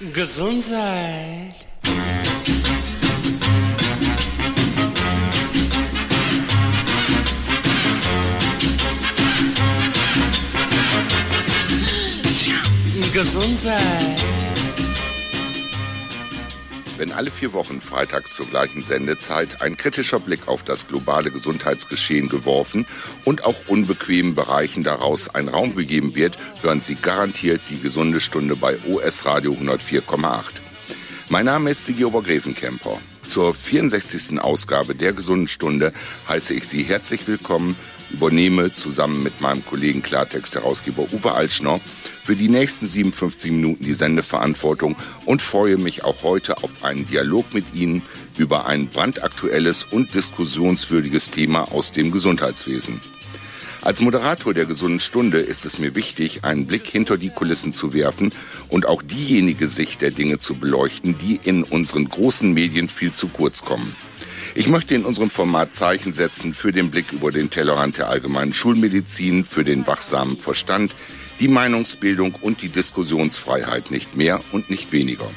Gesundheit. Gesundheit. Wenn alle vier Wochen freitags zur gleichen Sendezeit ein kritischer Blick auf das globale Gesundheitsgeschehen geworfen und auch unbequemen Bereichen daraus ein Raum gegeben wird, hören Sie garantiert die gesunde Stunde bei OS Radio 104,8. Mein Name ist Sigi Obergräfenkemper. Zur 64. Ausgabe der gesunden Stunde heiße ich Sie herzlich willkommen übernehme zusammen mit meinem Kollegen Klartext-Herausgeber Uwe Altschner für die nächsten 57 Minuten die Sendeverantwortung und freue mich auch heute auf einen Dialog mit Ihnen über ein brandaktuelles und diskussionswürdiges Thema aus dem Gesundheitswesen. Als Moderator der gesunden Stunde ist es mir wichtig, einen Blick hinter die Kulissen zu werfen und auch diejenige Sicht der Dinge zu beleuchten, die in unseren großen Medien viel zu kurz kommen. Ich möchte in unserem Format Zeichen setzen für den Blick über den Tellerrand der allgemeinen Schulmedizin, für den wachsamen Verstand, die Meinungsbildung und die Diskussionsfreiheit nicht mehr und nicht weniger.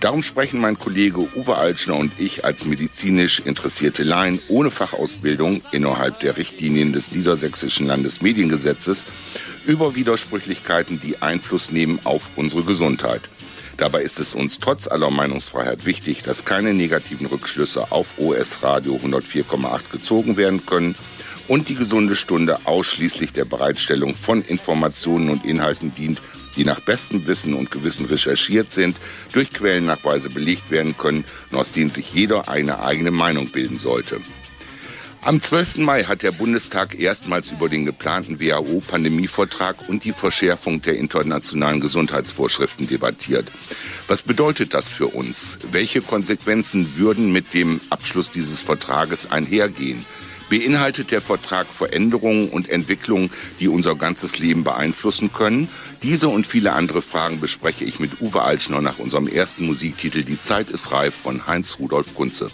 Darum sprechen mein Kollege Uwe Altschner und ich als medizinisch interessierte Laien ohne Fachausbildung innerhalb der Richtlinien des Niedersächsischen Landesmediengesetzes über Widersprüchlichkeiten, die Einfluss nehmen auf unsere Gesundheit. Dabei ist es uns trotz aller Meinungsfreiheit wichtig, dass keine negativen Rückschlüsse auf OS Radio 104,8 gezogen werden können und die gesunde Stunde ausschließlich der Bereitstellung von Informationen und Inhalten dient, die nach bestem Wissen und Gewissen recherchiert sind, durch Quellennachweise belegt werden können und aus denen sich jeder eine eigene Meinung bilden sollte. Am 12. Mai hat der Bundestag erstmals über den geplanten WHO-Pandemievertrag und die Verschärfung der internationalen Gesundheitsvorschriften debattiert. Was bedeutet das für uns? Welche Konsequenzen würden mit dem Abschluss dieses Vertrages einhergehen? Beinhaltet der Vertrag Veränderungen und Entwicklungen, die unser ganzes Leben beeinflussen können? Diese und viele andere Fragen bespreche ich mit Uwe Altschner nach unserem ersten Musiktitel Die Zeit ist reif von Heinz Rudolf Kunze.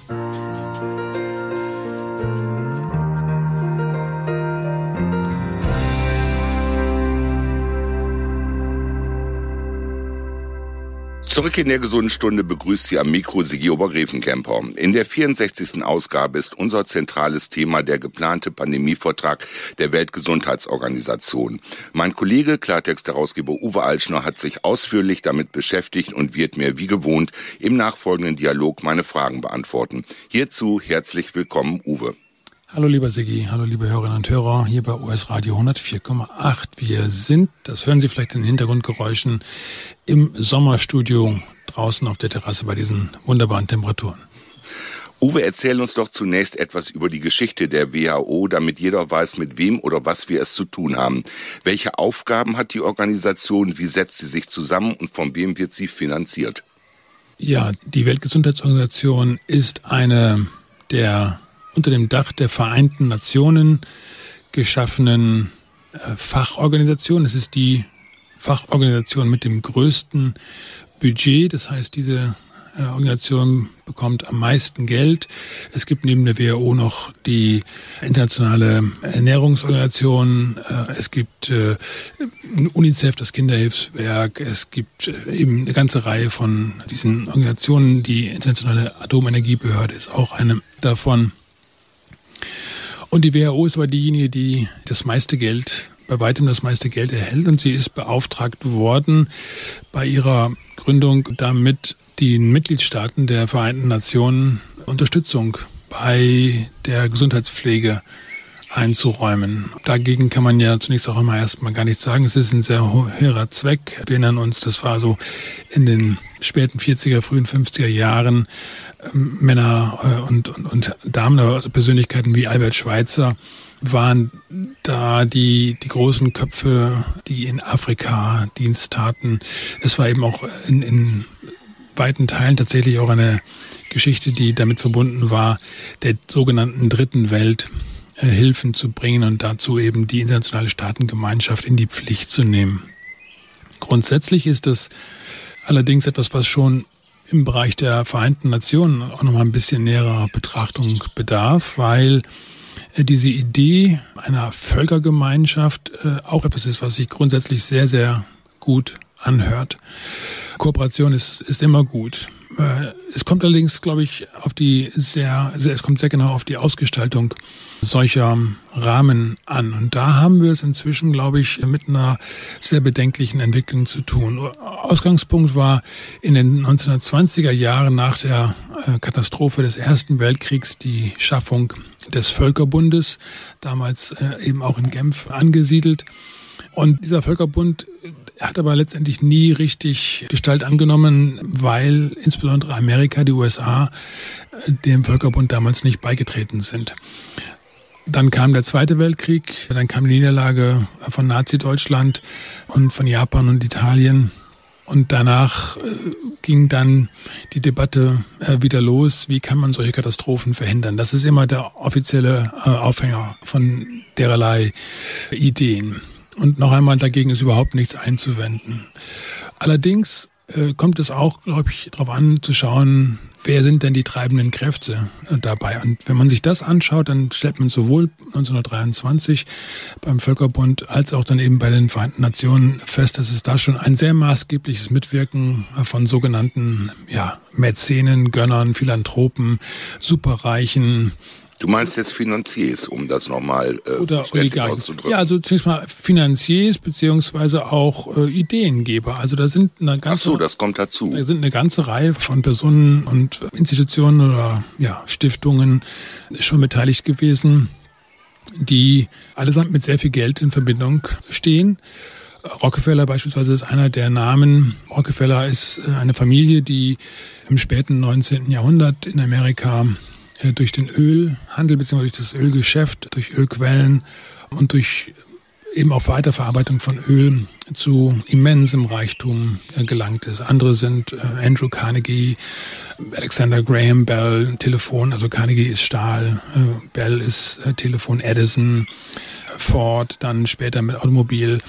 Zurück in der gesunden Stunde begrüßt Sie am Mikro Sigi Obergräfenkemper. In der 64. Ausgabe ist unser zentrales Thema der geplante Pandemievertrag der Weltgesundheitsorganisation. Mein Kollege, Klartext-Herausgeber Uwe Altschner, hat sich ausführlich damit beschäftigt und wird mir wie gewohnt im nachfolgenden Dialog meine Fragen beantworten. Hierzu herzlich willkommen, Uwe. Hallo lieber Sigi, hallo liebe Hörerinnen und Hörer hier bei OS Radio 104,8. Wir sind, das hören Sie vielleicht in den Hintergrundgeräuschen, im Sommerstudio draußen auf der Terrasse bei diesen wunderbaren Temperaturen. Uwe, erzähl uns doch zunächst etwas über die Geschichte der WHO, damit jeder weiß, mit wem oder was wir es zu tun haben. Welche Aufgaben hat die Organisation, wie setzt sie sich zusammen und von wem wird sie finanziert? Ja, die Weltgesundheitsorganisation ist eine der unter dem Dach der Vereinten Nationen geschaffenen äh, Fachorganisation. Es ist die Fachorganisation mit dem größten Budget. Das heißt, diese äh, Organisation bekommt am meisten Geld. Es gibt neben der WHO noch die internationale Ernährungsorganisation. Äh, es gibt UNICEF, das Kinderhilfswerk. Es gibt eben eine ganze Reihe von diesen Organisationen. Die internationale Atomenergiebehörde ist auch eine davon. Und die WHO ist aber diejenige, die das meiste Geld, bei weitem das meiste Geld erhält. Und sie ist beauftragt worden, bei ihrer Gründung damit den Mitgliedstaaten der Vereinten Nationen Unterstützung bei der Gesundheitspflege einzuräumen. Dagegen kann man ja zunächst auch immer erstmal gar nichts sagen. Es ist ein sehr höherer Zweck. Wir erinnern uns, das war so in den späten 40er, frühen 50er Jahren ähm, Männer äh, und, und, und Damen, also Persönlichkeiten wie Albert Schweitzer, waren da die, die großen Köpfe, die in Afrika Dienst taten. Es war eben auch in, in weiten Teilen tatsächlich auch eine Geschichte, die damit verbunden war, der sogenannten dritten Welt Hilfen zu bringen und dazu eben die internationale Staatengemeinschaft in die Pflicht zu nehmen. Grundsätzlich ist das allerdings etwas, was schon im Bereich der Vereinten Nationen auch noch mal ein bisschen näherer Betrachtung bedarf, weil äh, diese Idee einer Völkergemeinschaft äh, auch etwas ist, was sich grundsätzlich sehr, sehr gut anhört. Kooperation ist, ist immer gut. Äh, es kommt allerdings, glaube ich, auf die sehr, sehr, es kommt sehr genau auf die Ausgestaltung solcher Rahmen an. Und da haben wir es inzwischen, glaube ich, mit einer sehr bedenklichen Entwicklung zu tun. Ausgangspunkt war in den 1920er Jahren nach der äh, Katastrophe des Ersten Weltkriegs die Schaffung des Völkerbundes, damals äh, eben auch in Genf angesiedelt. Und dieser Völkerbund hat aber letztendlich nie richtig Gestalt angenommen, weil insbesondere Amerika, die USA, dem Völkerbund damals nicht beigetreten sind. Dann kam der Zweite Weltkrieg, dann kam die Niederlage von Nazi-Deutschland und von Japan und Italien. Und danach äh, ging dann die Debatte äh, wieder los, wie kann man solche Katastrophen verhindern. Das ist immer der offizielle äh, Aufhänger von dererlei Ideen. Und noch einmal, dagegen ist überhaupt nichts einzuwenden. Allerdings äh, kommt es auch, glaube ich, darauf an zu schauen, wer sind denn die treibenden Kräfte äh, dabei. Und wenn man sich das anschaut, dann stellt man sowohl 1923 beim Völkerbund als auch dann eben bei den Vereinten Nationen fest, dass es da schon ein sehr maßgebliches Mitwirken von sogenannten ja, Mäzenen, Gönnern, Philanthropen, Superreichen, Du meinst jetzt Finanziers, um das nochmal äh, Oder auszudrücken? Ja, also zunächst mal Finanziers beziehungsweise auch äh, Ideengeber. Also da sind eine ganze, Ach so, das kommt dazu. Da sind eine ganze Reihe von Personen und Institutionen oder ja, Stiftungen schon beteiligt gewesen, die allesamt mit sehr viel Geld in Verbindung stehen. Rockefeller beispielsweise ist einer der Namen. Rockefeller ist äh, eine Familie, die im späten 19. Jahrhundert in Amerika äh, durch den Ölhandel bzw. durch das Ölgeschäft, durch Ölquellen und durch eben auch Weiterverarbeitung von Öl zu immensem Reichtum äh, gelangt ist. Andere sind äh, Andrew Carnegie, Alexander Graham Bell, Telefon, also Carnegie ist Stahl, Bell ist Telefon, Edison, Ford, dann später mit Automobil.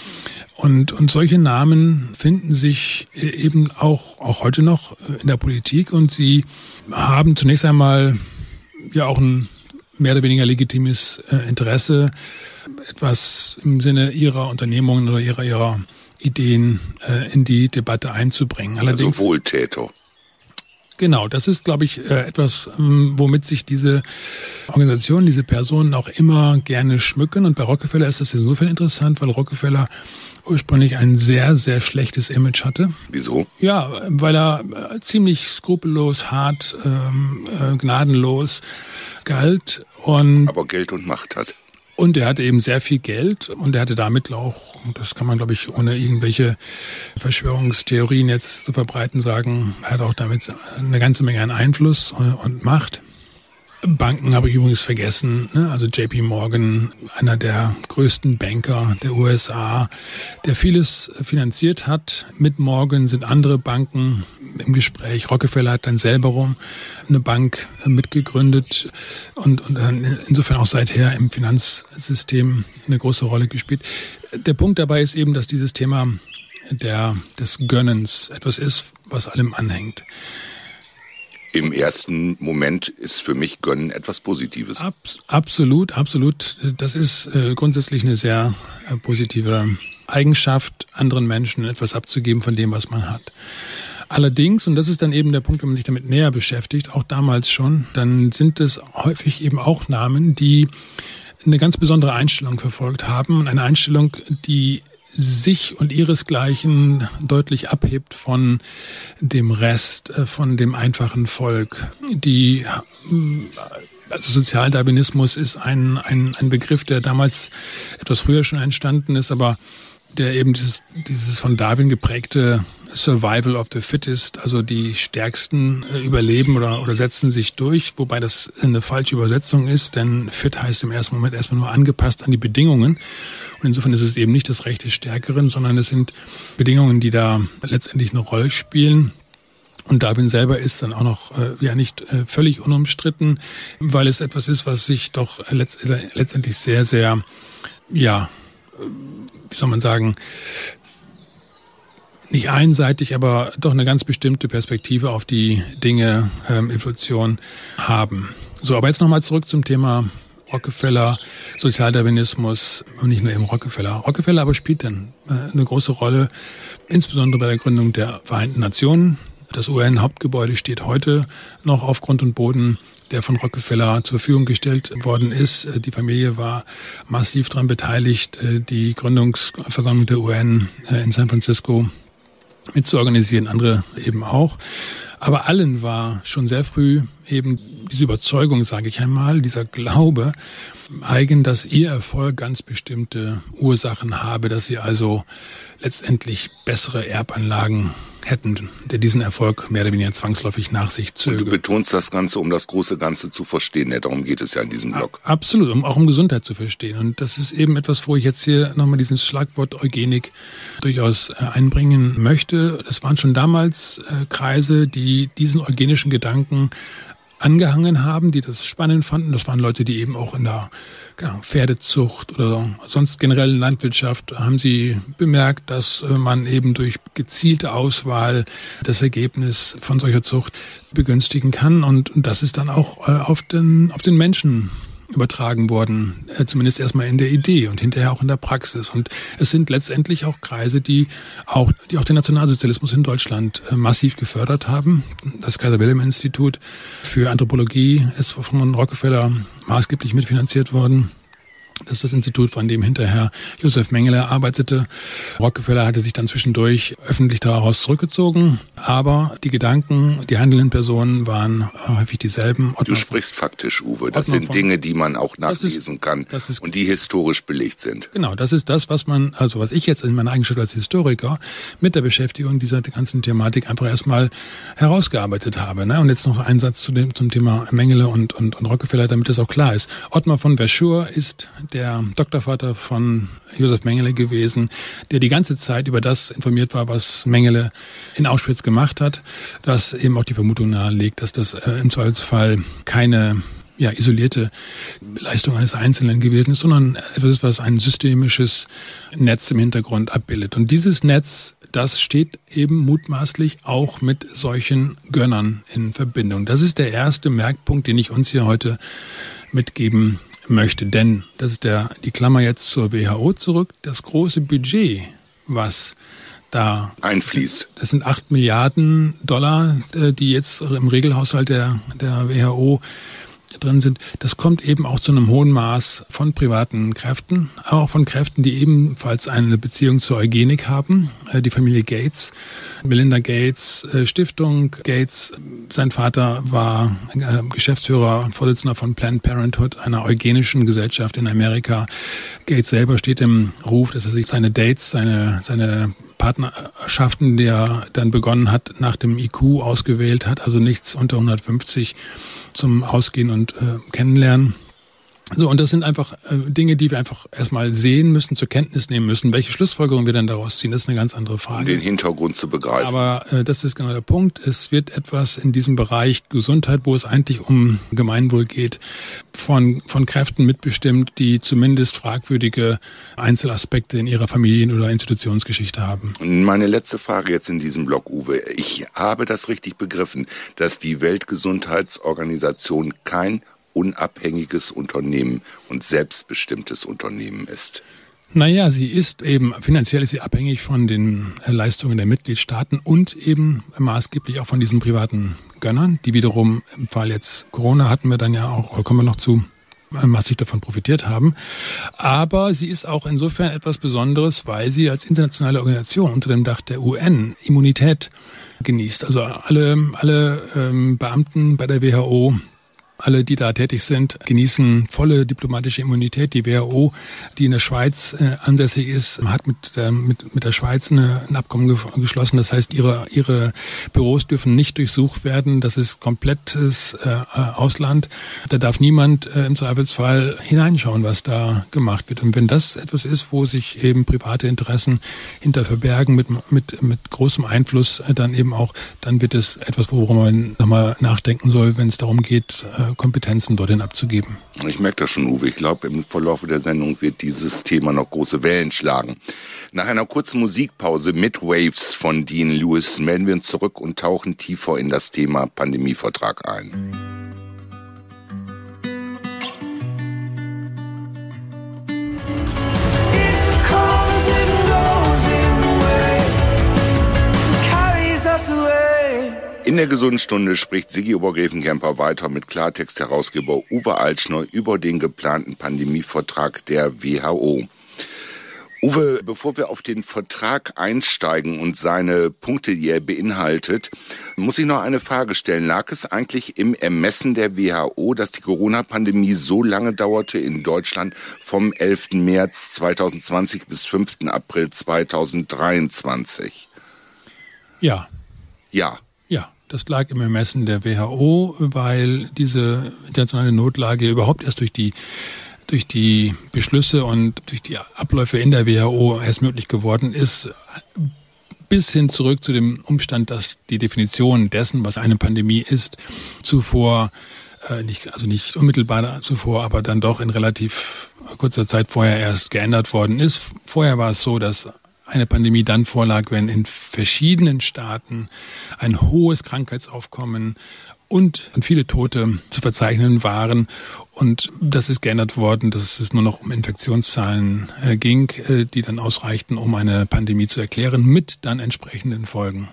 Und, und solche Namen finden sich eben auch, auch heute noch in der Politik und sie haben zunächst einmal ja auch ein mehr oder weniger legitimes äh, Interesse, etwas im Sinne ihrer Unternehmungen oder ihrer, ihrer Ideen äh, in die Debatte einzubringen. Also Allerdings, also Wohltäter. Genau, das ist, glaube ich, äh, etwas, ähm, womit sich diese Organisationen, diese Personen auch immer gerne schmücken. Und bei Rockefeller ist das insofern interessant, weil Rockefeller ursprünglich ein sehr, sehr schlechtes Image hatte. Wieso? Ja, weil er äh, ziemlich skrupellos, hart, ähm, äh, gnadenlos galt und aber Geld und Macht hat. Und er hatte eben sehr viel Geld und er hatte damit auch, das kann man glaube ich ohne irgendwelche Verschwörungstheorien jetzt zu verbreiten sagen, er hat auch damit eine ganze Menge an Einfluss und Macht. Banken habe ich übrigens vergessen. Ne? Also JP Morgan, einer der größten Banker der USA, der vieles finanziert hat. Mit Morgan sind andere Banken im Gespräch. Rockefeller hat dann selber rum eine Bank mitgegründet und, und dann insofern auch seither im Finanzsystem eine große Rolle gespielt. Der Punkt dabei ist eben, dass dieses Thema der, des Gönnens etwas ist, was allem anhängt im ersten Moment ist für mich Gönnen etwas Positives. Abs absolut, absolut. Das ist äh, grundsätzlich eine sehr äh, positive Eigenschaft, anderen Menschen etwas abzugeben von dem, was man hat. Allerdings, und das ist dann eben der Punkt, wenn man sich damit näher beschäftigt, auch damals schon, dann sind es häufig eben auch Namen, die eine ganz besondere Einstellung verfolgt haben. Und eine Einstellung, die sich und ihresgleichen deutlich abhebt von dem Rest, äh, von dem einfachen Volk. Die äh, also Sozialdarwinismus ist ein, ein, ein Begriff, der damals etwas früher schon entstanden ist, aber der eben dieses, dieses von Darwin geprägte Survival of the Fittest, also die Stärksten äh, überleben oder, oder setzen sich durch, wobei das eine falsche Übersetzung ist, denn fit heißt im ersten Moment erstmal nur angepasst an die Bedingungen. Und insofern ist es eben nicht das Recht des Stärkeren, sondern es sind Bedingungen, die da letztendlich eine Rolle spielen. Und Darwin selber ist dann auch noch äh, ja nicht äh, völlig unumstritten, weil es etwas ist, was sich doch letzt, letztendlich sehr, sehr, ja, äh, wie soll man sagen, nicht einseitig, aber doch eine ganz bestimmte Perspektive auf die Dinge ähm, Evolution haben. So, aber jetzt nochmal zurück zum Thema Rockefeller, Sozialdarwinismus und nicht nur eben Rockefeller. Rockefeller aber spielt dann äh, eine große Rolle, insbesondere bei der Gründung der Vereinten Nationen. Das UN-Hauptgebäude steht heute noch auf Grund und Boden der von Rockefeller zur Verfügung gestellt worden ist. Äh, die Familie war massiv daran beteiligt, äh, die Gründungsversammlung der UN in San Francisco mitzuorganisieren, andere eben auch. Aber allen war schon sehr früh eben diese Überzeugung, sage ich einmal, dieser Glaube eigen, dass ihr Erfolg ganz bestimmte Ursachen habe, dass sie also letztendlich bessere Erbanlagen hätten, der diesen Erfolg mehr oder weniger zwangsläufig nach sich zöge. Und du betonst das Ganze, um das große Ganze zu verstehen. Ja, darum geht es ja in diesem Blog. Absolut, um auch um Gesundheit zu verstehen. Und das ist eben etwas, wo ich jetzt hier nochmal dieses Schlagwort Eugenik durchaus äh, einbringen möchte. Das waren schon damals äh, Kreise, die diesen eugenischen Gedanken angehangen haben, die das spannend fanden. Das waren Leute, die eben auch in der genau, Pferdezucht oder sonst generell Landwirtschaft haben sie bemerkt, dass äh, man eben durch gezielte Auswahl das Ergebnis von solcher Zucht begünstigen kann. Und das ist dann auch äh, auf den, auf den Menschen übertragen worden, äh, zumindest erstmal in der Idee und hinterher auch in der Praxis. Und es sind letztendlich auch Kreise, die auch, die auch den Nationalsozialismus in Deutschland äh, massiv gefördert haben. Das Kaiser Wilhelm Institut für Anthropologie ist von Rockefeller maßgeblich mitfinanziert worden. Das ist das Institut, von dem hinterher Josef Mengele arbeitete. Rockefeller hatte sich dann zwischendurch öffentlich daraus zurückgezogen, aber die Gedanken, die handelnden Personen waren häufig dieselben. Ottmar du sprichst faktisch, Uwe. Das Ottmar sind Dinge, die man auch nachlesen ist, kann ist, und die historisch belegt sind. Genau, das ist das, was man, also was ich jetzt in meiner Eigenschaft als Historiker mit der Beschäftigung dieser ganzen Thematik einfach erstmal herausgearbeitet habe. Ne? Und jetzt noch ein Satz zu dem, zum Thema Mengele und, und, und Rockefeller, damit das auch klar ist. Ottmar von Verschur ist der Doktorvater von Josef Mengele gewesen, der die ganze Zeit über das informiert war, was Mengele in Auschwitz gemacht hat, dass eben auch die Vermutung nahelegt, dass das äh, im Zweifelsfall keine ja, isolierte Leistung eines Einzelnen gewesen ist, sondern etwas ist, was ein systemisches Netz im Hintergrund abbildet. Und dieses Netz, das steht eben mutmaßlich auch mit solchen Gönnern in Verbindung. Das ist der erste Merkpunkt, den ich uns hier heute mitgeben möchte. Denn, das ist der, die Klammer jetzt zur WHO zurück, das große Budget, was da einfließt. Das sind acht Milliarden Dollar, äh, die jetzt im Regelhaushalt der, der WHO drin sind, das kommt eben auch zu einem hohen Maß von privaten Kräften, aber auch von Kräften, die ebenfalls eine Beziehung zur Eugenik haben. Äh, die Familie Gates, Melinda Gates äh, Stiftung Gates. Sein Vater war äh, Geschäftsführer und Vorsitzender von Planned Parenthood, einer eugenischen Gesellschaft in Amerika. Gates selber steht im Ruf, dass er sich seine Dates, seine, seine Partnerschaften, die er dann begonnen hat, nach dem IQ ausgewählt hat, also nichts unter 150 zum Ausgehen und äh, Kennenlernen. So, und das sind einfach äh, Dinge, die wir einfach erstmal sehen müssen, zur Kenntnis nehmen müssen. Welche Schlussfolgerungen wir dann daraus ziehen, das ist eine ganz andere Frage. Um den Hintergrund zu begreifen. Aber äh, das ist genau der Punkt. Es wird etwas in diesem Bereich Gesundheit, wo es eigentlich um Gemeinwohl geht, von, von Kräften mitbestimmt, die zumindest fragwürdige Einzelaspekte in ihrer Familien- oder Institutionsgeschichte haben. Meine letzte Frage jetzt in diesem Blog, Uwe. Ich habe das richtig begriffen, dass die Weltgesundheitsorganisation kein unabhängiges Unternehmen und selbstbestimmtes Unternehmen ist? Naja, sie ist eben, finanziell ist sie abhängig von den Leistungen der Mitgliedstaaten und eben maßgeblich auch von diesen privaten Gönnern, die wiederum im Fall jetzt Corona hatten wir dann ja auch, kommen wir noch zu, massiv davon profitiert haben. Aber sie ist auch insofern etwas Besonderes, weil sie als internationale Organisation unter dem Dach der UN Immunität genießt. Also alle, alle ähm, Beamten bei der WHO alle, die da tätig sind, genießen volle diplomatische Immunität. Die WHO, die in der Schweiz äh, ansässig ist, hat mit, äh, mit, mit der Schweiz eine, ein Abkommen ge geschlossen. Das heißt, ihre, ihre Büros dürfen nicht durchsucht werden. Das ist komplettes äh, Ausland. Da darf niemand äh, im Zweifelsfall hineinschauen, was da gemacht wird. Und wenn das etwas ist, wo sich eben private Interessen hinter verbergen, mit, mit, mit großem Einfluss, äh, dann eben auch, dann wird es etwas, worum man nochmal nachdenken soll, wenn es darum geht, äh, Kompetenzen dorthin abzugeben. Ich merke das schon, Uwe. Ich glaube, im Verlauf der Sendung wird dieses Thema noch große Wellen schlagen. Nach einer kurzen Musikpause mit Waves von Dean Lewis melden wir uns zurück und tauchen tiefer in das Thema Pandemievertrag ein. In der gesunden Stunde spricht Sigi Obergräfenkämper weiter mit Klartext-Herausgeber Uwe Altschner über den geplanten Pandemievertrag der WHO. Uwe, bevor wir auf den Vertrag einsteigen und seine Punkte, die er beinhaltet, muss ich noch eine Frage stellen. Lag es eigentlich im Ermessen der WHO, dass die Corona-Pandemie so lange dauerte in Deutschland vom 11. März 2020 bis 5. April 2023? Ja. Ja. Das lag im Ermessen der WHO, weil diese internationale Notlage überhaupt erst durch die durch die Beschlüsse und durch die Abläufe in der WHO erst möglich geworden ist, bis hin zurück zu dem Umstand, dass die Definition dessen, was eine Pandemie ist, zuvor äh, nicht, also nicht unmittelbar zuvor, aber dann doch in relativ kurzer Zeit vorher erst geändert worden ist. Vorher war es so, dass eine Pandemie dann vorlag, wenn in verschiedenen Staaten ein hohes Krankheitsaufkommen und viele Tote zu verzeichnen waren. Und das ist geändert worden, dass es nur noch um Infektionszahlen äh, ging, äh, die dann ausreichten, um eine Pandemie zu erklären, mit dann entsprechenden Folgen.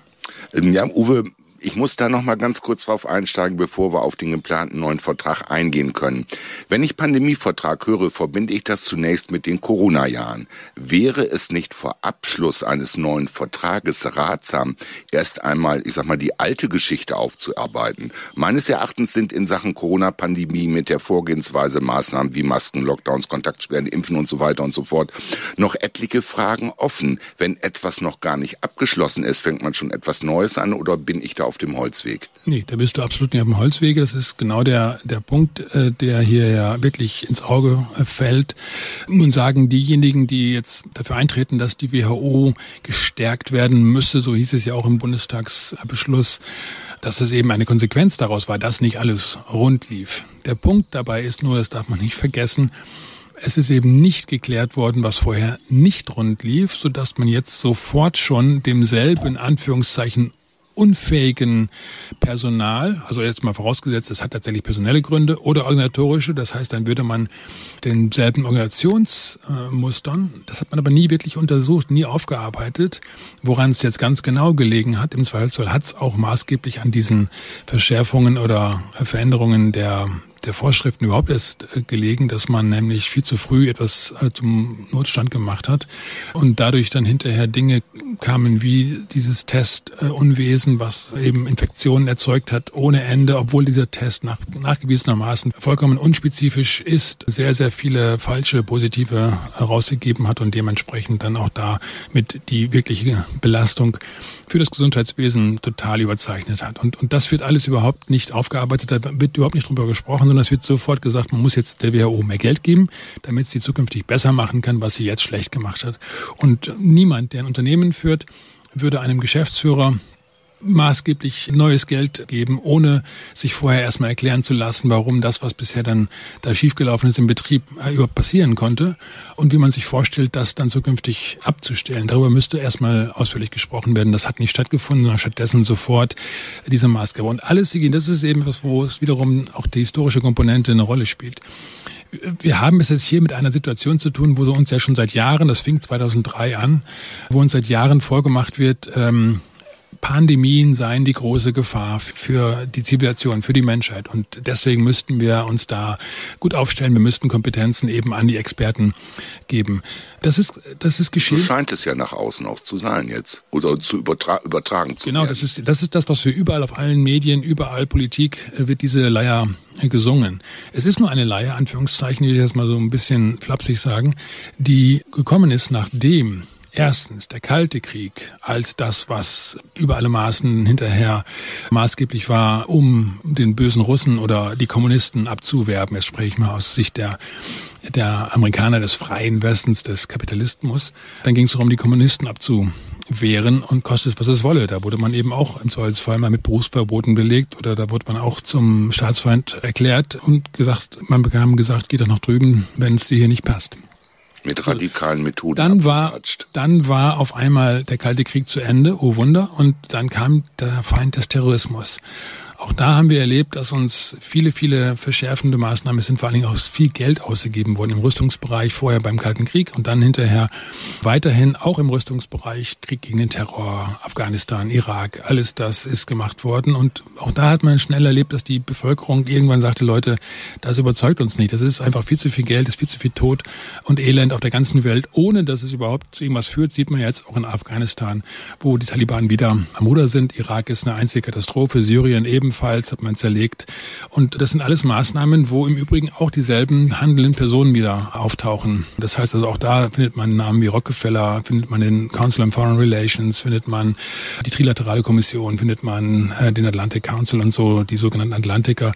Ähm, ja, Uwe, ich muss da noch mal ganz kurz drauf einsteigen, bevor wir auf den geplanten neuen Vertrag eingehen können. Wenn ich Pandemievertrag höre, verbinde ich das zunächst mit den Corona-Jahren. Wäre es nicht vor Abschluss eines neuen Vertrages ratsam, erst einmal, ich sag mal, die alte Geschichte aufzuarbeiten? Meines Erachtens sind in Sachen Corona-Pandemie mit der Vorgehensweise Maßnahmen wie Masken, Lockdowns, Kontaktsperren, Impfen und so weiter und so fort noch etliche Fragen offen. Wenn etwas noch gar nicht abgeschlossen ist, fängt man schon etwas Neues an oder bin ich da auf dem Holzweg. Nee, da bist du absolut nicht auf dem Holzweg. Das ist genau der, der Punkt, äh, der hier ja wirklich ins Auge äh, fällt. Nun sagen diejenigen, die jetzt dafür eintreten, dass die WHO gestärkt werden müsse, so hieß es ja auch im Bundestagsbeschluss, dass es eben eine Konsequenz daraus war, dass nicht alles rund lief. Der Punkt dabei ist nur, das darf man nicht vergessen, es ist eben nicht geklärt worden, was vorher nicht rund lief, so dass man jetzt sofort schon demselben Anführungszeichen unfähigen Personal, also jetzt mal vorausgesetzt, es hat tatsächlich personelle Gründe oder organisatorische, das heißt, dann würde man denselben Organisationsmustern, das hat man aber nie wirklich untersucht, nie aufgearbeitet, woran es jetzt ganz genau gelegen hat. Im Zweifelsfall hat es auch maßgeblich an diesen Verschärfungen oder Veränderungen der der Vorschriften überhaupt erst äh, gelegen, dass man nämlich viel zu früh etwas äh, zum Notstand gemacht hat und dadurch dann hinterher Dinge kamen wie dieses Testunwesen, was eben Infektionen erzeugt hat ohne Ende, obwohl dieser Test nach, nachgewiesenermaßen vollkommen unspezifisch ist, sehr, sehr viele falsche positive herausgegeben hat und dementsprechend dann auch da mit die wirkliche Belastung für das Gesundheitswesen total überzeichnet hat. Und, und das wird alles überhaupt nicht aufgearbeitet, da wird überhaupt nicht drüber gesprochen, sondern es wird sofort gesagt, man muss jetzt der WHO mehr Geld geben, damit sie zukünftig besser machen kann, was sie jetzt schlecht gemacht hat. Und niemand, der ein Unternehmen führt, würde einem Geschäftsführer maßgeblich neues Geld geben, ohne sich vorher erstmal erklären zu lassen, warum das, was bisher dann da schiefgelaufen ist im Betrieb, äh, überhaupt passieren konnte und wie man sich vorstellt, das dann zukünftig abzustellen. Darüber müsste erstmal ausführlich gesprochen werden. Das hat nicht stattgefunden, sondern stattdessen sofort diese Maßgabe. Und alles, das ist eben was, wo es wiederum auch die historische Komponente eine Rolle spielt. Wir haben es jetzt hier mit einer Situation zu tun, wo uns ja schon seit Jahren, das fing 2003 an, wo uns seit Jahren vorgemacht wird, ähm, Pandemien seien die große Gefahr für die Zivilisation, für die Menschheit. Und deswegen müssten wir uns da gut aufstellen. Wir müssten Kompetenzen eben an die Experten geben. Das ist, das ist geschehen. So scheint es ja nach außen auch zu sein jetzt. Oder zu übertra übertragen zu Genau, werden. das ist, das ist das, was wir überall auf allen Medien, überall Politik äh, wird diese Leier gesungen. Es ist nur eine Leier, Anführungszeichen, die ich jetzt mal so ein bisschen flapsig sagen, die gekommen ist, nachdem Erstens der Kalte Krieg als das, was über alle Maßen hinterher maßgeblich war, um den bösen Russen oder die Kommunisten abzuwerben. Jetzt spreche ich mal aus Sicht der der Amerikaner des freien Westens, des Kapitalismus. Dann ging es darum, die Kommunisten abzuwehren und kostet es, was es wolle. Da wurde man eben auch im Zweifelsfall mal mit Berufsverboten belegt oder da wurde man auch zum Staatsfeind erklärt und gesagt, man bekam gesagt, geht doch nach drüben, wenn es dir hier nicht passt. Mit radikalen Methoden. Dann war, dann war auf einmal der Kalte Krieg zu Ende, oh Wunder, und dann kam der Feind des Terrorismus. Auch da haben wir erlebt, dass uns viele, viele verschärfende Maßnahmen, es sind vor allen Dingen auch viel Geld ausgegeben worden im Rüstungsbereich, vorher beim Kalten Krieg und dann hinterher weiterhin auch im Rüstungsbereich, Krieg gegen den Terror, Afghanistan, Irak, alles das ist gemacht worden. Und auch da hat man schnell erlebt, dass die Bevölkerung irgendwann sagte, Leute, das überzeugt uns nicht. Das ist einfach viel zu viel Geld, ist viel zu viel Tod und Elend auf der ganzen Welt, ohne dass es überhaupt zu irgendwas führt, sieht man jetzt auch in Afghanistan, wo die Taliban wieder am Ruder sind. Irak ist eine einzige Katastrophe, Syrien eben ebenfalls hat man zerlegt. Und das sind alles Maßnahmen, wo im Übrigen auch dieselben handelnden Personen wieder auftauchen. Das heißt also auch da findet man Namen wie Rockefeller, findet man den Council on Foreign Relations, findet man die Trilaterale Kommission, findet man äh, den Atlantic Council und so, die sogenannten Atlantiker.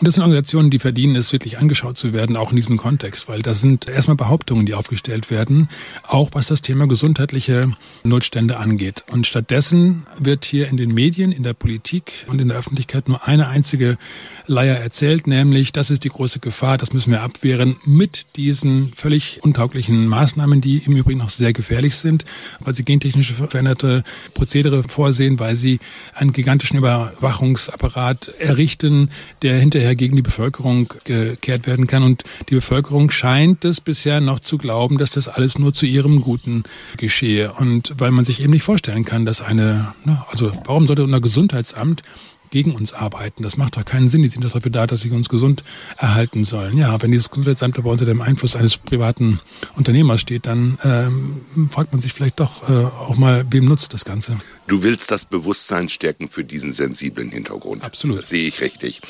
Und das sind Organisationen, die verdienen es wirklich angeschaut zu werden, auch in diesem Kontext, weil das sind erstmal Behauptungen, die aufgestellt werden, auch was das Thema gesundheitliche Notstände angeht. Und stattdessen wird hier in den Medien, in der Politik und in der Öffentlichkeit nur eine einzige Leier erzählt, nämlich das ist die große Gefahr, das müssen wir abwehren mit diesen völlig untauglichen Maßnahmen, die im Übrigen noch sehr gefährlich sind, weil sie gentechnisch veränderte Prozedere vorsehen, weil sie einen gigantischen Überwachungsapparat errichten, der hinterher gegen die Bevölkerung gekehrt werden kann. Und die Bevölkerung scheint es bisher noch zu glauben, dass das alles nur zu ihrem Guten geschehe. Und weil man sich eben nicht vorstellen kann, dass eine, also warum sollte unser Gesundheitsamt gegen uns arbeiten. Das macht doch keinen Sinn. Die sind doch dafür da, dass sie uns gesund erhalten sollen. Ja, wenn dieses Gesundheitsamt aber unter dem Einfluss eines privaten Unternehmers steht, dann ähm, fragt man sich vielleicht doch äh, auch mal, wem nutzt das Ganze. Du willst das Bewusstsein stärken für diesen sensiblen Hintergrund. Absolut. Das sehe ich richtig.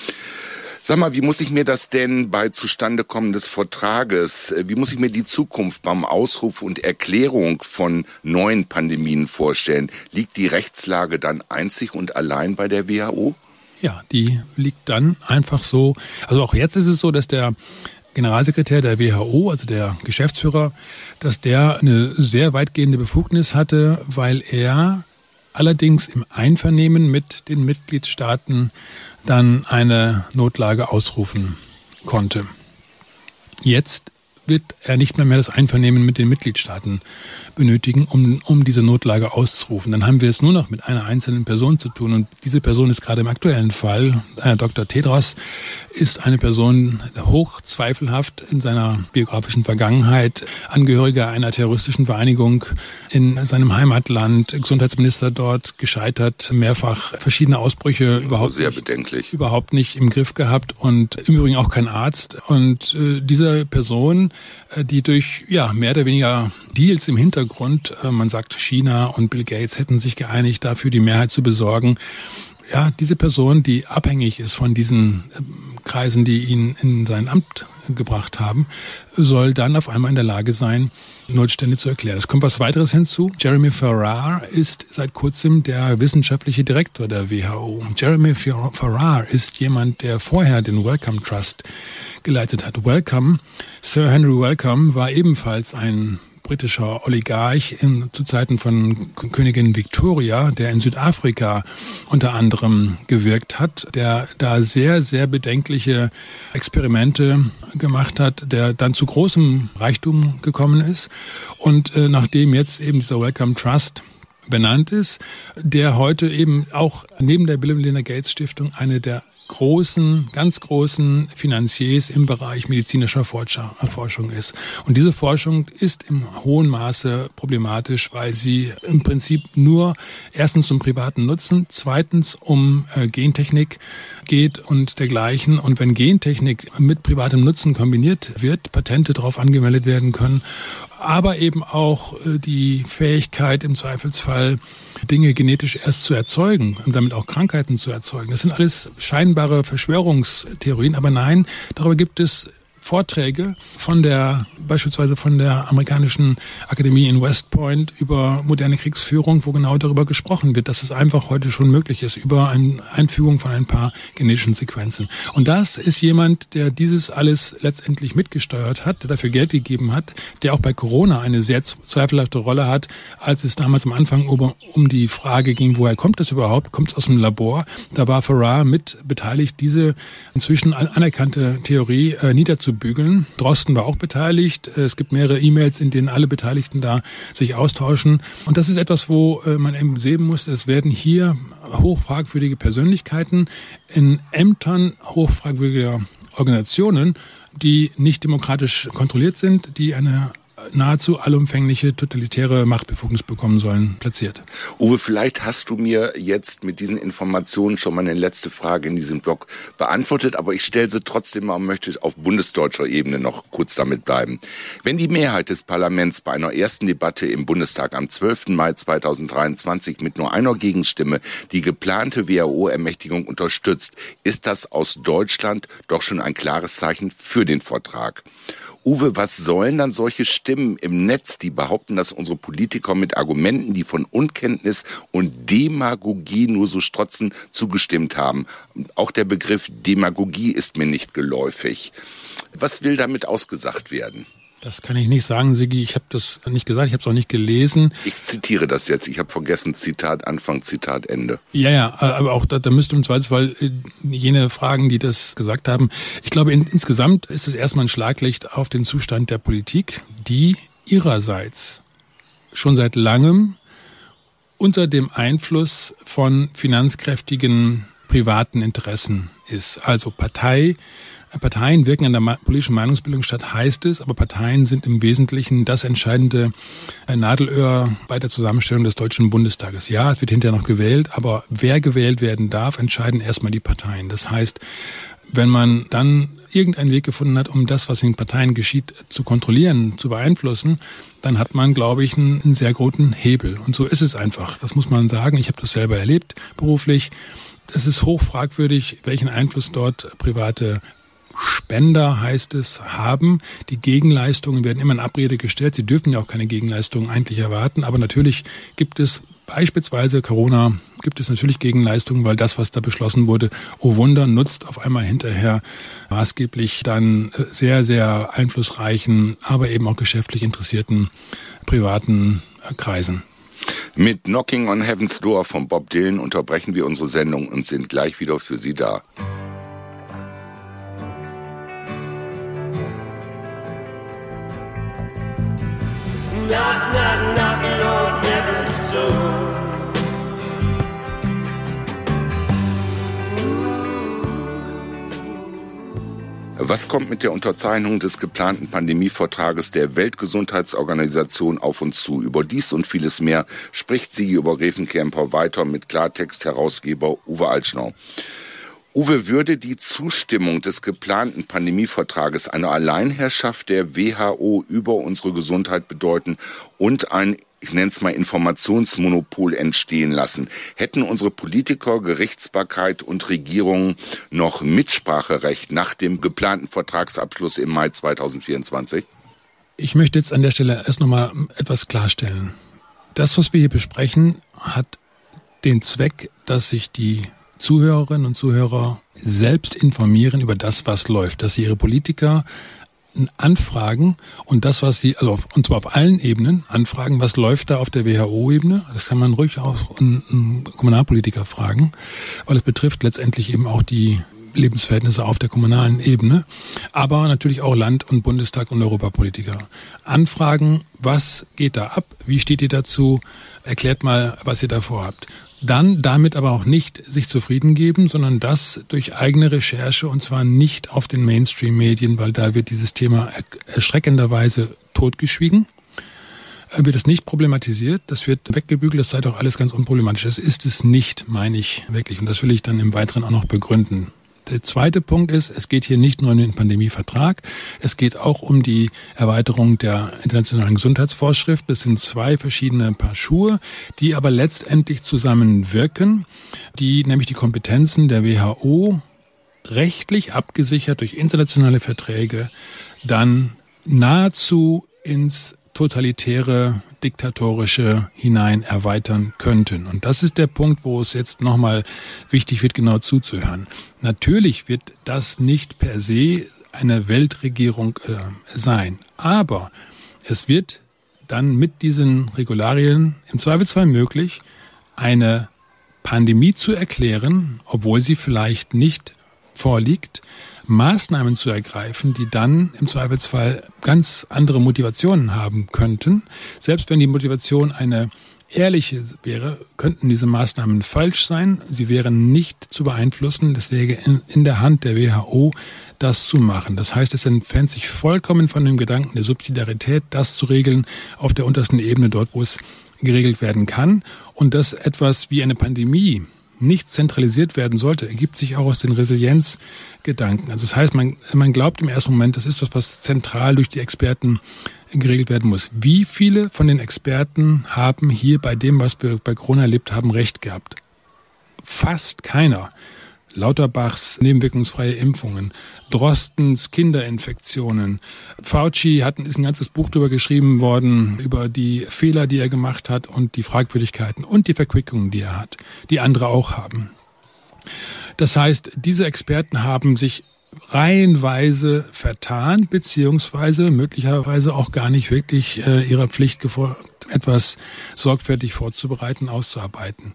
Sag mal, wie muss ich mir das denn bei Zustandekommen des Vertrages, äh, wie muss ich mir die Zukunft beim Ausruf und Erklärung von neuen Pandemien vorstellen? Liegt die Rechtslage dann einzig und allein bei der WHO? Ja, die liegt dann einfach so. Also auch jetzt ist es so, dass der Generalsekretär der WHO, also der Geschäftsführer, dass der eine sehr weitgehende Befugnis hatte, weil er allerdings im Einvernehmen mit den Mitgliedstaaten dann eine Notlage ausrufen konnte. Jetzt wird er nicht mehr, mehr das Einvernehmen mit den Mitgliedstaaten benötigen, um, um diese Notlage auszurufen. Dann haben wir es nur noch mit einer einzelnen Person zu tun. Und diese Person ist gerade im aktuellen Fall, äh, Dr. Tedros, ist eine Person hoch zweifelhaft in seiner biografischen Vergangenheit, Angehöriger einer terroristischen Vereinigung in seinem Heimatland, Gesundheitsminister dort, gescheitert, mehrfach verschiedene Ausbrüche überhaupt, sehr bedenklich. überhaupt nicht im Griff gehabt und im Übrigen auch kein Arzt. Und äh, diese Person äh, die durch ja mehr oder weniger Deals im Hintergrund, äh, man sagt China und Bill Gates hätten sich geeinigt, dafür die Mehrheit zu besorgen. Ja, diese Person, die abhängig ist von diesen ähm, Kreisen, die ihn in sein Amt gebracht haben, soll dann auf einmal in der Lage sein, Notstände zu erklären. Es kommt was weiteres hinzu. Jeremy Farrar ist seit kurzem der wissenschaftliche Direktor der WHO. Jeremy Farrar ist jemand, der vorher den Wellcome Trust geleitet hat. Wellcome, Sir Henry Wellcome, war ebenfalls ein britischer Oligarch in, zu Zeiten von Königin Victoria, der in Südafrika unter anderem gewirkt hat, der da sehr, sehr bedenkliche Experimente gemacht hat, der dann zu großem Reichtum gekommen ist. Und äh, nachdem jetzt eben dieser Wellcome Trust benannt ist, der heute eben auch neben der Bill und Melinda Gates Stiftung eine der großen, ganz großen Finanziers im Bereich medizinischer Forschung ist. Und diese Forschung ist im hohen Maße problematisch, weil sie im Prinzip nur erstens um privaten Nutzen, zweitens um äh, Gentechnik geht und dergleichen. Und wenn Gentechnik mit privatem Nutzen kombiniert wird, Patente darauf angemeldet werden können, aber eben auch äh, die Fähigkeit im Zweifelsfall Dinge genetisch erst zu erzeugen und damit auch Krankheiten zu erzeugen. Das sind alles scheinbare Verschwörungstheorien, aber nein, darüber gibt es Vorträge von der, beispielsweise von der amerikanischen Akademie in West Point über moderne Kriegsführung, wo genau darüber gesprochen wird, dass es einfach heute schon möglich ist, über eine Einfügung von ein paar genetischen Sequenzen. Und das ist jemand, der dieses alles letztendlich mitgesteuert hat, der dafür Geld gegeben hat, der auch bei Corona eine sehr zweifelhafte Rolle hat, als es damals am Anfang um, die Frage ging, woher kommt es überhaupt? Kommt es aus dem Labor? Da war Farrar mit beteiligt, diese inzwischen anerkannte Theorie äh, niederzubilden wegzubügeln. Drosten war auch beteiligt. Es gibt mehrere E-Mails, in denen alle Beteiligten da sich austauschen. Und das ist etwas, wo äh, man eben sehen muss, es werden hier hochfragwürdige Persönlichkeiten in Ämtern hochfragwürdiger Organisationen, die nicht demokratisch kontrolliert sind, die eine nahezu allumfängliche totalitäre Machtbefugnis bekommen sollen, platziert. Uwe, vielleicht hast du mir jetzt mit diesen Informationen schon mal eine letzte Frage in diesem Blog beantwortet, aber ich stelle sie trotzdem mal und möchte auf bundesdeutscher Ebene noch kurz damit bleiben. Wenn die Mehrheit des Parlaments bei einer ersten Debatte im Bundestag am 12. Mai 2023 mit nur einer Gegenstimme die geplante WHO-Ermächtigung unterstützt, ist das aus Deutschland doch schon ein klares Zeichen für den Vertrag. Uwe, was sollen dann solche Stimmen im Netz, die behaupten, dass unsere Politiker mit Argumenten, die von Unkenntnis und Demagogie nur so strotzen, zugestimmt haben? Auch der Begriff Demagogie ist mir nicht geläufig. Was will damit ausgesagt werden? Das kann ich nicht sagen, Sigi. Ich habe das nicht gesagt, ich habe es auch nicht gelesen. Ich zitiere das jetzt. Ich habe vergessen, Zitat Anfang, Zitat Ende. Ja, ja, aber auch da, da müsste im Zweifelsfall äh, jene fragen, die das gesagt haben. Ich glaube, in, insgesamt ist es erstmal ein Schlaglicht auf den Zustand der Politik, die ihrerseits schon seit langem unter dem Einfluss von finanzkräftigen privaten Interessen ist. Also Partei, Parteien wirken an der politischen Meinungsbildung statt, heißt es, aber Parteien sind im Wesentlichen das entscheidende äh, Nadelöhr bei der Zusammenstellung des Deutschen Bundestages. Ja, es wird hinterher noch gewählt, aber wer gewählt werden darf, entscheiden erstmal die Parteien. Das heißt, wenn man dann irgendeinen Weg gefunden hat, um das, was in Parteien geschieht, zu kontrollieren, zu beeinflussen, dann hat man, glaube ich, einen, einen sehr guten Hebel. Und so ist es einfach. Das muss man sagen. Ich habe das selber erlebt beruflich. Es ist hoch fragwürdig, welchen Einfluss dort private Spender, heißt es, haben. Die Gegenleistungen werden immer in Abrede gestellt. Sie dürfen ja auch keine Gegenleistungen eigentlich erwarten. Aber natürlich gibt es beispielsweise Corona, gibt es natürlich Gegenleistungen, weil das, was da beschlossen wurde, oh Wunder, nutzt auf einmal hinterher maßgeblich dann sehr, sehr einflussreichen, aber eben auch geschäftlich interessierten privaten Kreisen. Mit Knocking on Heaven's Door von Bob Dylan unterbrechen wir unsere Sendung und sind gleich wieder für Sie da. Was kommt mit der Unterzeichnung des geplanten Pandemievertrages der Weltgesundheitsorganisation auf uns zu? Über dies und vieles mehr spricht sie über Grevenkemper weiter mit Klartext-Herausgeber Uwe Altschnau. Uwe, würde die Zustimmung des geplanten Pandemievertrages eine Alleinherrschaft der WHO über unsere Gesundheit bedeuten und ein ich nenne es mal Informationsmonopol entstehen lassen. Hätten unsere Politiker, Gerichtsbarkeit und Regierungen noch Mitspracherecht nach dem geplanten Vertragsabschluss im Mai 2024? Ich möchte jetzt an der Stelle erst noch mal etwas klarstellen. Das, was wir hier besprechen, hat den Zweck, dass sich die Zuhörerinnen und Zuhörer selbst informieren über das, was läuft, dass sie ihre Politiker anfragen und das, was sie, also auf, und zwar auf allen Ebenen anfragen, was läuft da auf der WHO-Ebene. Das kann man ruhig auch einen Kommunalpolitiker fragen, weil es betrifft letztendlich eben auch die Lebensverhältnisse auf der kommunalen Ebene, aber natürlich auch Land- und Bundestag und Europapolitiker. Anfragen, was geht da ab? Wie steht ihr dazu? Erklärt mal, was ihr da vorhabt dann damit aber auch nicht sich zufrieden geben, sondern das durch eigene Recherche und zwar nicht auf den Mainstream-Medien, weil da wird dieses Thema erschreckenderweise totgeschwiegen. Äh, wird es nicht problematisiert, das wird weggebügelt, das sei doch alles ganz unproblematisch. Das ist es nicht, meine ich wirklich. Und das will ich dann im Weiteren auch noch begründen. Der zweite Punkt ist, es geht hier nicht nur um den Pandemievertrag, es geht auch um die Erweiterung der internationalen Gesundheitsvorschrift. Das sind zwei verschiedene Paar Schuhe, die aber letztendlich zusammenwirken, die nämlich die Kompetenzen der WHO rechtlich abgesichert durch internationale Verträge dann nahezu ins totalitäre, diktatorische hinein erweitern könnten. Und das ist der Punkt, wo es jetzt nochmal wichtig wird, genau zuzuhören. Natürlich wird das nicht per se eine Weltregierung äh, sein, aber es wird dann mit diesen Regularien im Zweifelsfall möglich, eine Pandemie zu erklären, obwohl sie vielleicht nicht vorliegt, Maßnahmen zu ergreifen, die dann im Zweifelsfall ganz andere Motivationen haben könnten. Selbst wenn die Motivation eine ehrliche wäre, könnten diese Maßnahmen falsch sein. Sie wären nicht zu beeinflussen. Das läge in, der Hand der WHO, das zu machen. Das heißt, es entfernt sich vollkommen von dem Gedanken der Subsidiarität, das zu regeln auf der untersten Ebene, dort, wo es geregelt werden kann. Und dass etwas wie eine Pandemie nicht zentralisiert werden sollte, ergibt sich auch aus den Resilienzgedanken. Also das heißt, man, man glaubt im ersten Moment, das ist was, was zentral durch die Experten geregelt werden muss. Wie viele von den Experten haben hier bei dem, was wir bei Corona erlebt haben, recht gehabt? Fast keiner. Lauterbachs nebenwirkungsfreie Impfungen, Drostens Kinderinfektionen. Fauci hat, ist ein ganzes Buch darüber geschrieben worden, über die Fehler, die er gemacht hat und die Fragwürdigkeiten und die Verquickungen, die er hat, die andere auch haben. Das heißt, diese Experten haben sich reihenweise vertan, beziehungsweise möglicherweise auch gar nicht wirklich äh, ihrer Pflicht gefolgt, etwas sorgfältig vorzubereiten, auszuarbeiten.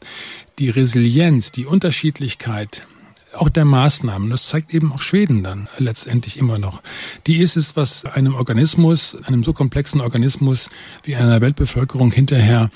Die Resilienz, die Unterschiedlichkeit auch der Maßnahmen, das zeigt eben auch Schweden dann letztendlich immer noch. Die ist es, was einem Organismus, einem so komplexen Organismus wie einer Weltbevölkerung hinterher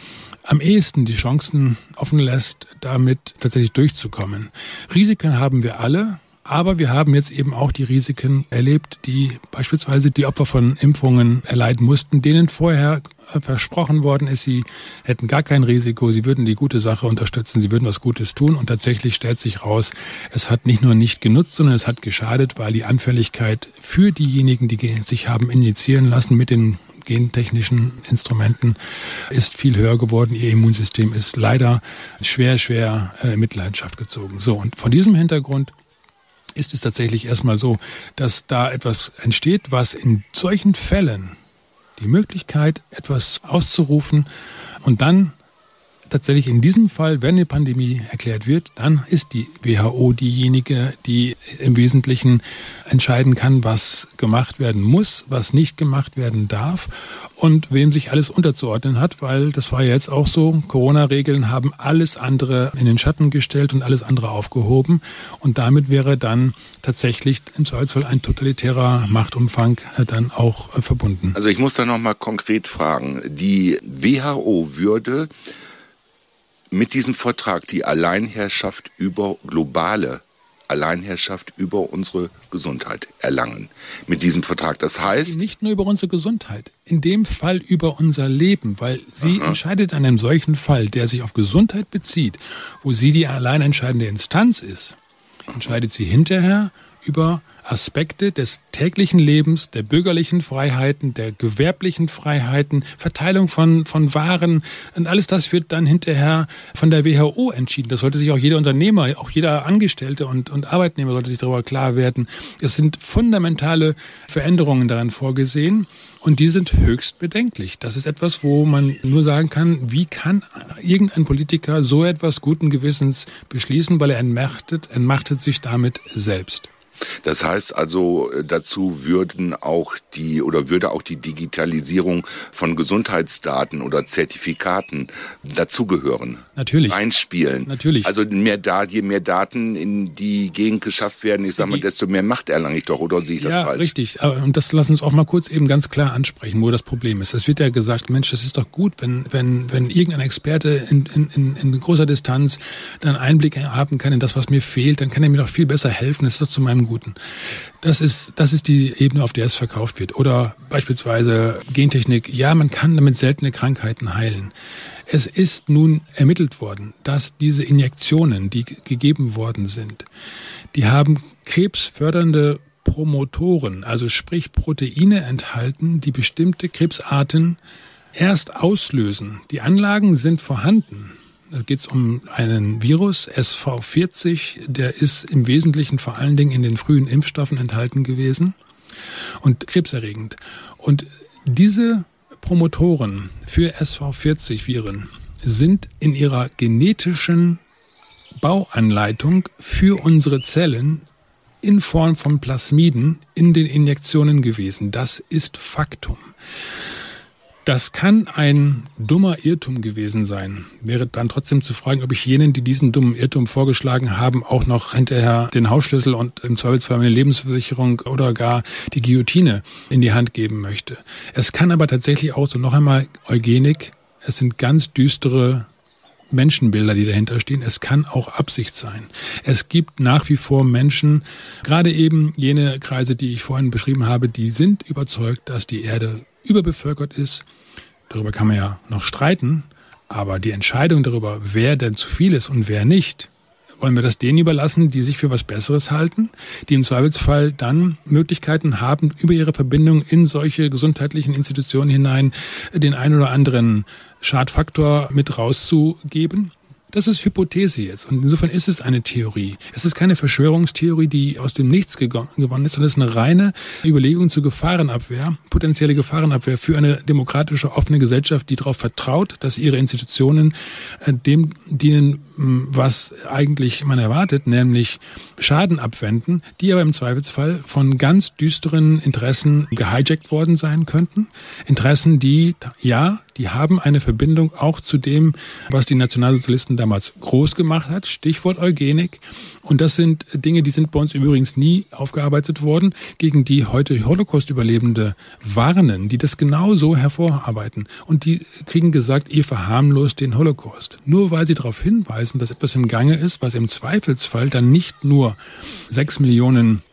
am ehesten die Chancen offen lässt, damit tatsächlich durchzukommen. Risiken haben wir alle, aber wir haben jetzt eben auch die Risiken erlebt, die beispielsweise die Opfer von Impfungen erleiden mussten, denen vorher versprochen worden ist, sie hätten gar kein Risiko, sie würden die gute Sache unterstützen, sie würden was Gutes tun und tatsächlich stellt sich raus, es hat nicht nur nicht genutzt, sondern es hat geschadet, weil die Anfälligkeit für diejenigen, die sich haben injizieren lassen mit den gentechnischen Instrumenten ist viel höher geworden. Ihr Immunsystem ist leider schwer, schwer äh, in Mitleidenschaft gezogen. So, und von diesem Hintergrund ist es tatsächlich erstmal so, dass da etwas entsteht, was in solchen Fällen die Möglichkeit, etwas auszurufen und dann tatsächlich in diesem Fall, wenn eine Pandemie erklärt wird, dann ist die WHO diejenige, die im Wesentlichen entscheiden kann, was gemacht werden muss, was nicht gemacht werden darf und wem sich alles unterzuordnen hat, weil das war ja jetzt auch so, Corona-Regeln haben alles andere in den Schatten gestellt und alles andere aufgehoben und damit wäre dann tatsächlich im Zweifelsfall ein totalitärer Machtumfang dann auch äh, verbunden. Also ich muss da nochmal konkret fragen, die WHO würde mit diesem Vertrag die Alleinherrschaft über globale Alleinherrschaft über unsere Gesundheit erlangen. Mit diesem Vertrag. Das heißt. Nicht nur über unsere Gesundheit, in dem Fall über unser Leben, weil sie Aha. entscheidet an einem solchen Fall, der sich auf Gesundheit bezieht, wo sie die allein entscheidende Instanz ist, entscheidet sie hinterher über Aspekte des täglichen Lebens, der bürgerlichen Freiheiten, der gewerblichen Freiheiten, Verteilung von, von Waren und alles das wird dann hinterher von der WHO entschieden. Das sollte sich auch jeder Unternehmer, auch jeder Angestellte und, und Arbeitnehmer sollte sich darüber klar werden. Es sind fundamentale Veränderungen daran vorgesehen. Und die sind höchst bedenklich. Das ist etwas, wo man nur sagen kann, wie kann irgendein Politiker so etwas guten Gewissens beschließen, weil er entmachtet, entmachtet sich damit selbst. Das heißt also, äh, dazu würden auch die oder würde auch die Digitalisierung von Gesundheitsdaten oder Zertifikaten dazugehören. Natürlich. Einspielen. Natürlich. Also mehr da, je mehr Daten in die Gegend geschafft werden, ich sage mal, desto mehr Macht erlange ich doch, oder sehe ich das ja, falsch? Ja, richtig. Und das lass uns auch mal kurz eben ganz klar ansprechen, wo das Problem ist. Es wird ja gesagt, Mensch, es ist doch gut, wenn, wenn, wenn irgendein Experte in, in, in großer Distanz dann Einblick haben kann in das, was mir fehlt, dann kann er mir doch viel besser helfen. Das ist doch zu meinem Guten. Das ist, das ist die Ebene, auf der es verkauft wird. Oder beispielsweise Gentechnik. Ja, man kann damit seltene Krankheiten heilen. Es ist nun ermittelt worden, dass diese Injektionen, die gegeben worden sind, die haben krebsfördernde Promotoren, also sprich Proteine enthalten, die bestimmte Krebsarten erst auslösen. Die Anlagen sind vorhanden. Da geht es um einen Virus, SV40, der ist im Wesentlichen vor allen Dingen in den frühen Impfstoffen enthalten gewesen und krebserregend. Und diese Promotoren für SV40-Viren sind in ihrer genetischen Bauanleitung für unsere Zellen in Form von Plasmiden in den Injektionen gewesen. Das ist Faktum. Das kann ein dummer Irrtum gewesen sein. Wäre dann trotzdem zu fragen, ob ich jenen, die diesen dummen Irrtum vorgeschlagen haben, auch noch hinterher den Hausschlüssel und im Zweifelsfall eine Lebensversicherung oder gar die Guillotine in die Hand geben möchte. Es kann aber tatsächlich auch so noch einmal Eugenik. Es sind ganz düstere Menschenbilder, die dahinter stehen. Es kann auch Absicht sein. Es gibt nach wie vor Menschen, gerade eben jene Kreise, die ich vorhin beschrieben habe, die sind überzeugt, dass die Erde überbevölkert ist. Darüber kann man ja noch streiten. Aber die Entscheidung darüber, wer denn zu viel ist und wer nicht, wollen wir das denen überlassen, die sich für was Besseres halten, die im Zweifelsfall dann Möglichkeiten haben, über ihre Verbindung in solche gesundheitlichen Institutionen hinein den ein oder anderen Schadfaktor mit rauszugeben? Das ist Hypothese jetzt. Und insofern ist es eine Theorie. Es ist keine Verschwörungstheorie, die aus dem Nichts gewonnen ist, sondern es ist eine reine Überlegung zur Gefahrenabwehr, potenzielle Gefahrenabwehr für eine demokratische, offene Gesellschaft, die darauf vertraut, dass ihre Institutionen äh, dem dienen, was eigentlich man erwartet, nämlich Schaden abwenden, die aber im Zweifelsfall von ganz düsteren Interessen gehijackt worden sein könnten. Interessen, die, ja, die haben eine Verbindung auch zu dem, was die Nationalsozialisten damals groß gemacht hat. Stichwort Eugenik. Und das sind Dinge, die sind bei uns übrigens nie aufgearbeitet worden, gegen die heute Holocaust-Überlebende warnen, die das genauso hervorarbeiten. Und die kriegen gesagt, ihr verharmlost den Holocaust. Nur weil sie darauf hinweisen, dass etwas im Gange ist, was im Zweifelsfall dann nicht nur sechs Millionen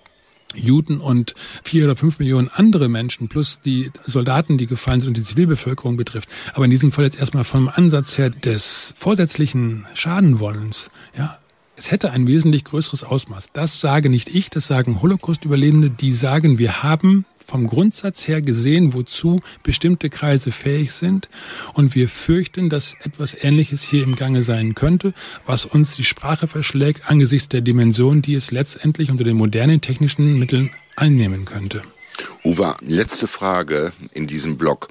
Juden und vier oder fünf Millionen andere Menschen plus die Soldaten, die gefallen sind und die Zivilbevölkerung betrifft. Aber in diesem Fall jetzt erstmal vom Ansatz her des vorsätzlichen Schadenwollens, ja, es hätte ein wesentlich größeres Ausmaß. Das sage nicht ich, das sagen Holocaust-Überlebende, die sagen, wir haben vom Grundsatz her gesehen, wozu bestimmte Kreise fähig sind. Und wir fürchten, dass etwas Ähnliches hier im Gange sein könnte, was uns die Sprache verschlägt angesichts der Dimension, die es letztendlich unter den modernen technischen Mitteln einnehmen könnte. Uwe, letzte Frage in diesem Blog,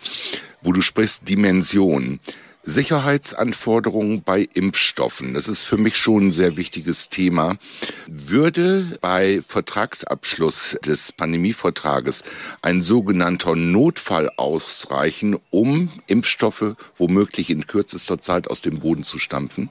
wo du sprichst Dimension. Sicherheitsanforderungen bei Impfstoffen. Das ist für mich schon ein sehr wichtiges Thema. Würde bei Vertragsabschluss des Pandemievertrages ein sogenannter Notfall ausreichen, um Impfstoffe womöglich in kürzester Zeit aus dem Boden zu stampfen?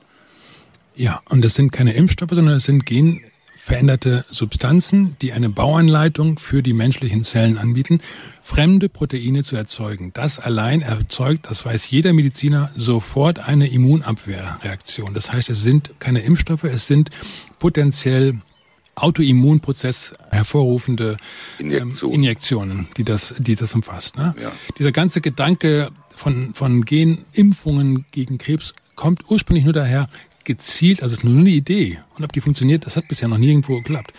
Ja, und das sind keine Impfstoffe, sondern es sind Gen veränderte Substanzen, die eine Bauanleitung für die menschlichen Zellen anbieten, fremde Proteine zu erzeugen. Das allein erzeugt, das weiß jeder Mediziner, sofort eine Immunabwehrreaktion. Das heißt, es sind keine Impfstoffe, es sind potenziell Autoimmunprozess hervorrufende Injektion. ähm, Injektionen, die das, die das umfasst. Ne? Ja. Dieser ganze Gedanke von, von Genimpfungen gegen Krebs kommt ursprünglich nur daher, gezielt, also es ist nur eine Idee, und ob die funktioniert, das hat bisher noch nirgendwo geklappt,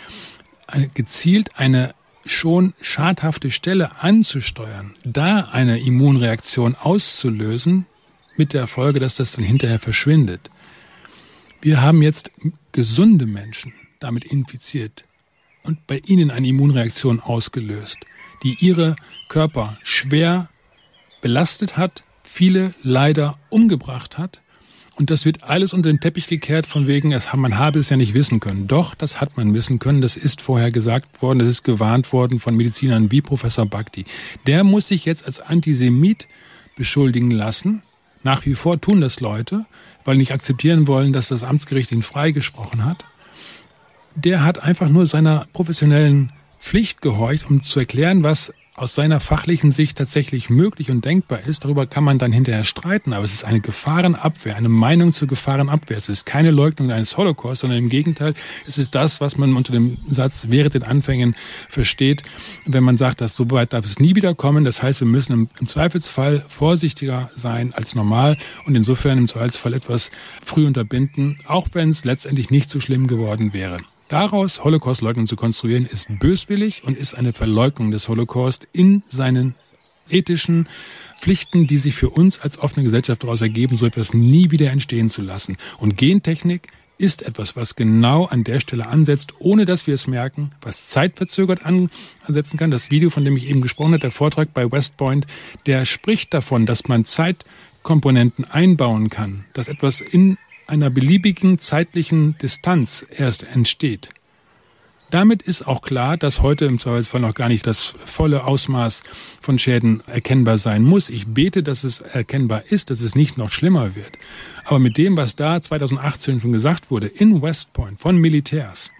eine, gezielt eine schon schadhafte Stelle anzusteuern, da eine Immunreaktion auszulösen, mit der Folge, dass das dann hinterher verschwindet. Wir haben jetzt gesunde Menschen damit infiziert und bei ihnen eine Immunreaktion ausgelöst, die ihre Körper schwer belastet hat, viele leider umgebracht hat und das wird alles unter den Teppich gekehrt von wegen, es, man habe es ja nicht wissen können. Doch, das hat man wissen können. Das ist vorher gesagt worden. Das ist gewarnt worden von Medizinern wie Professor Bhakti. Der muss sich jetzt als Antisemit beschuldigen lassen. Nach wie vor tun das Leute, weil nicht akzeptieren wollen, dass das Amtsgericht ihn freigesprochen hat. Der hat einfach nur seiner professionellen Pflicht gehorcht, um zu erklären, was aus seiner fachlichen Sicht tatsächlich möglich und denkbar ist, darüber kann man dann hinterher streiten. Aber es ist eine Gefahrenabwehr, eine Meinung zur Gefahrenabwehr. Es ist keine Leugnung eines Holocaust, sondern im Gegenteil, es ist das, was man unter dem Satz während den Anfängen versteht, wenn man sagt, dass so weit darf es nie wieder kommen. Das heißt, wir müssen im, im Zweifelsfall vorsichtiger sein als normal und insofern im Zweifelsfall etwas früh unterbinden, auch wenn es letztendlich nicht so schlimm geworden wäre. Daraus Holocaust-Leugnung zu konstruieren, ist böswillig und ist eine Verleugnung des Holocaust in seinen ethischen Pflichten, die sich für uns als offene Gesellschaft daraus ergeben, so etwas nie wieder entstehen zu lassen. Und Gentechnik ist etwas, was genau an der Stelle ansetzt, ohne dass wir es merken, was zeitverzögert ansetzen kann. Das Video, von dem ich eben gesprochen habe, der Vortrag bei West Point, der spricht davon, dass man Zeitkomponenten einbauen kann, dass etwas in einer beliebigen zeitlichen Distanz erst entsteht. Damit ist auch klar, dass heute im Zweifelsfall noch gar nicht das volle Ausmaß von Schäden erkennbar sein muss. Ich bete, dass es erkennbar ist, dass es nicht noch schlimmer wird. Aber mit dem, was da 2018 schon gesagt wurde, in West Point von Militärs,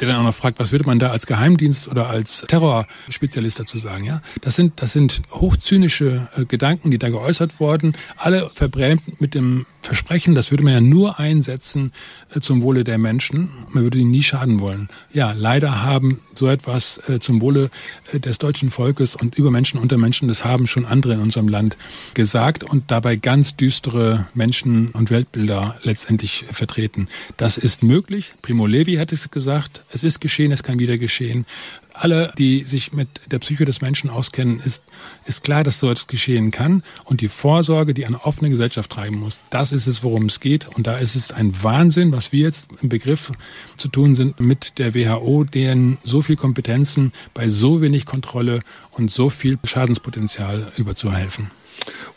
der dann auch noch fragt, was würde man da als Geheimdienst oder als Terrorspezialist dazu sagen, ja? Das sind, das sind hochzynische äh, Gedanken, die da geäußert wurden, alle verbrämt mit dem Versprechen, das würde man ja nur einsetzen äh, zum Wohle der Menschen. Man würde ihnen nie schaden wollen. Ja, leider haben so etwas äh, zum Wohle äh, des deutschen Volkes und über Menschen unter Menschen, das haben schon andere in unserem Land gesagt und dabei ganz düstere Menschen und Weltbilder letztendlich vertreten. Das ist möglich. Primo Levi hat es gesagt. Es ist geschehen, es kann wieder geschehen alle, die sich mit der Psyche des Menschen auskennen, ist, ist klar, dass so etwas geschehen kann. Und die Vorsorge, die eine offene Gesellschaft treiben muss, das ist es, worum es geht. Und da ist es ein Wahnsinn, was wir jetzt im Begriff zu tun sind mit der WHO, deren so viel Kompetenzen bei so wenig Kontrolle und so viel Schadenspotenzial überzuhelfen.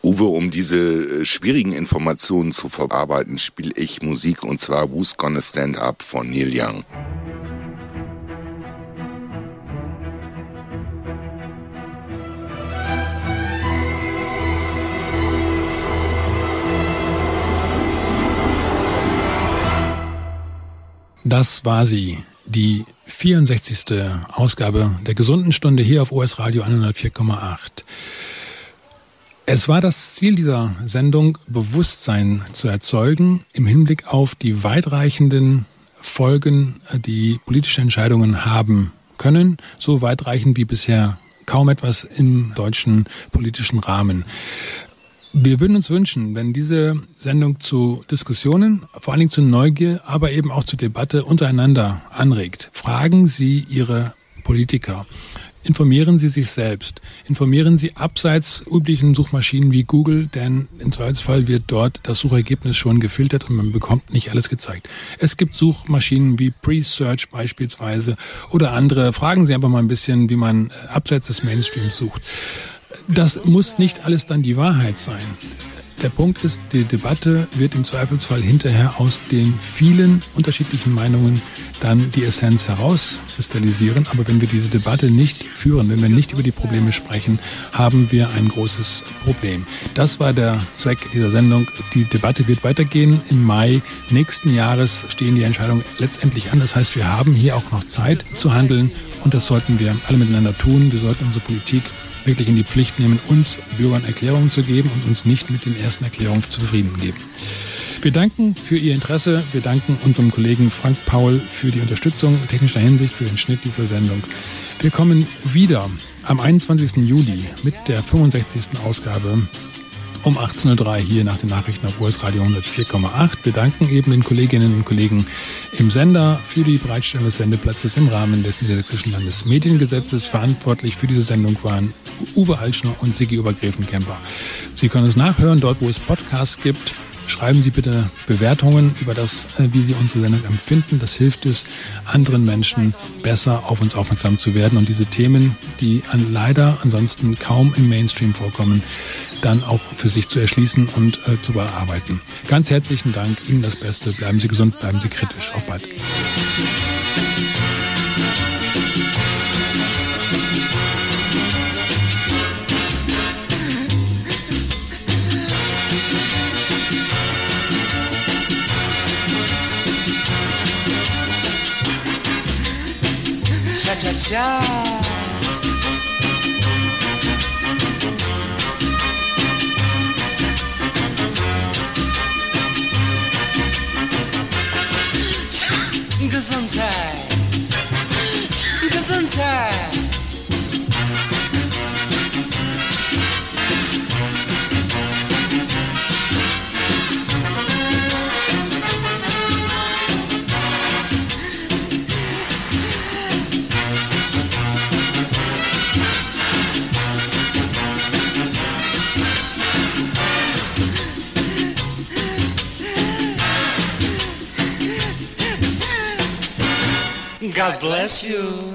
Uwe, um diese äh, schwierigen Informationen zu verarbeiten, spiele ich Musik und zwar Who's Gonna Stand Up von Neil Young. Das war sie, die 64. Ausgabe der gesunden Stunde hier auf OS Radio 104,8. Es war das Ziel dieser Sendung, Bewusstsein zu erzeugen im Hinblick auf die weitreichenden Folgen, die politische Entscheidungen haben können, so weitreichend wie bisher kaum etwas im deutschen politischen Rahmen. Wir würden uns wünschen, wenn diese Sendung zu Diskussionen, vor allen Dingen zu Neugier, aber eben auch zu Debatte untereinander anregt. Fragen Sie Ihre Politiker. Informieren Sie sich selbst. Informieren Sie abseits üblichen Suchmaschinen wie Google, denn im Zweifelsfall wird dort das Suchergebnis schon gefiltert und man bekommt nicht alles gezeigt. Es gibt Suchmaschinen wie Pre-Search beispielsweise oder andere. Fragen Sie einfach mal ein bisschen, wie man äh, abseits des Mainstreams sucht. Das muss nicht alles dann die Wahrheit sein. Der Punkt ist, die Debatte wird im Zweifelsfall hinterher aus den vielen unterschiedlichen Meinungen dann die Essenz herauskristallisieren. Aber wenn wir diese Debatte nicht führen, wenn wir nicht über die Probleme sprechen, haben wir ein großes Problem. Das war der Zweck dieser Sendung. Die Debatte wird weitergehen. Im Mai nächsten Jahres stehen die Entscheidungen letztendlich an. Das heißt, wir haben hier auch noch Zeit zu handeln und das sollten wir alle miteinander tun. Wir sollten unsere Politik wirklich in die Pflicht nehmen, uns Bürgern Erklärungen zu geben und uns nicht mit den ersten Erklärungen zufrieden geben. Wir danken für Ihr Interesse. Wir danken unserem Kollegen Frank Paul für die Unterstützung technischer Hinsicht für den Schnitt dieser Sendung. Wir kommen wieder am 21. Juli mit der 65. Ausgabe um 18.03 Uhr hier nach den Nachrichten auf US Radio 104,8. Wir danken eben den Kolleginnen und Kollegen im Sender für die Bereitstellung des Sendeplatzes im Rahmen des Niedersächsischen Landesmediengesetzes. Verantwortlich für diese Sendung waren Uwe Altschner und Sigi Obergräfenkämper. Sie können es nachhören, dort wo es Podcasts gibt. Schreiben Sie bitte Bewertungen über das, äh, wie Sie unsere Sendung empfinden. Das hilft es, anderen Menschen besser auf uns aufmerksam zu werden und diese Themen, die an, leider ansonsten kaum im Mainstream vorkommen, dann auch für sich zu erschließen und äh, zu bearbeiten. Ganz herzlichen Dank, Ihnen das Beste. Bleiben Sie gesund, bleiben Sie kritisch. Auf bald. Cha-cha-cha. Gesundheit, Gesundheit. God bless you.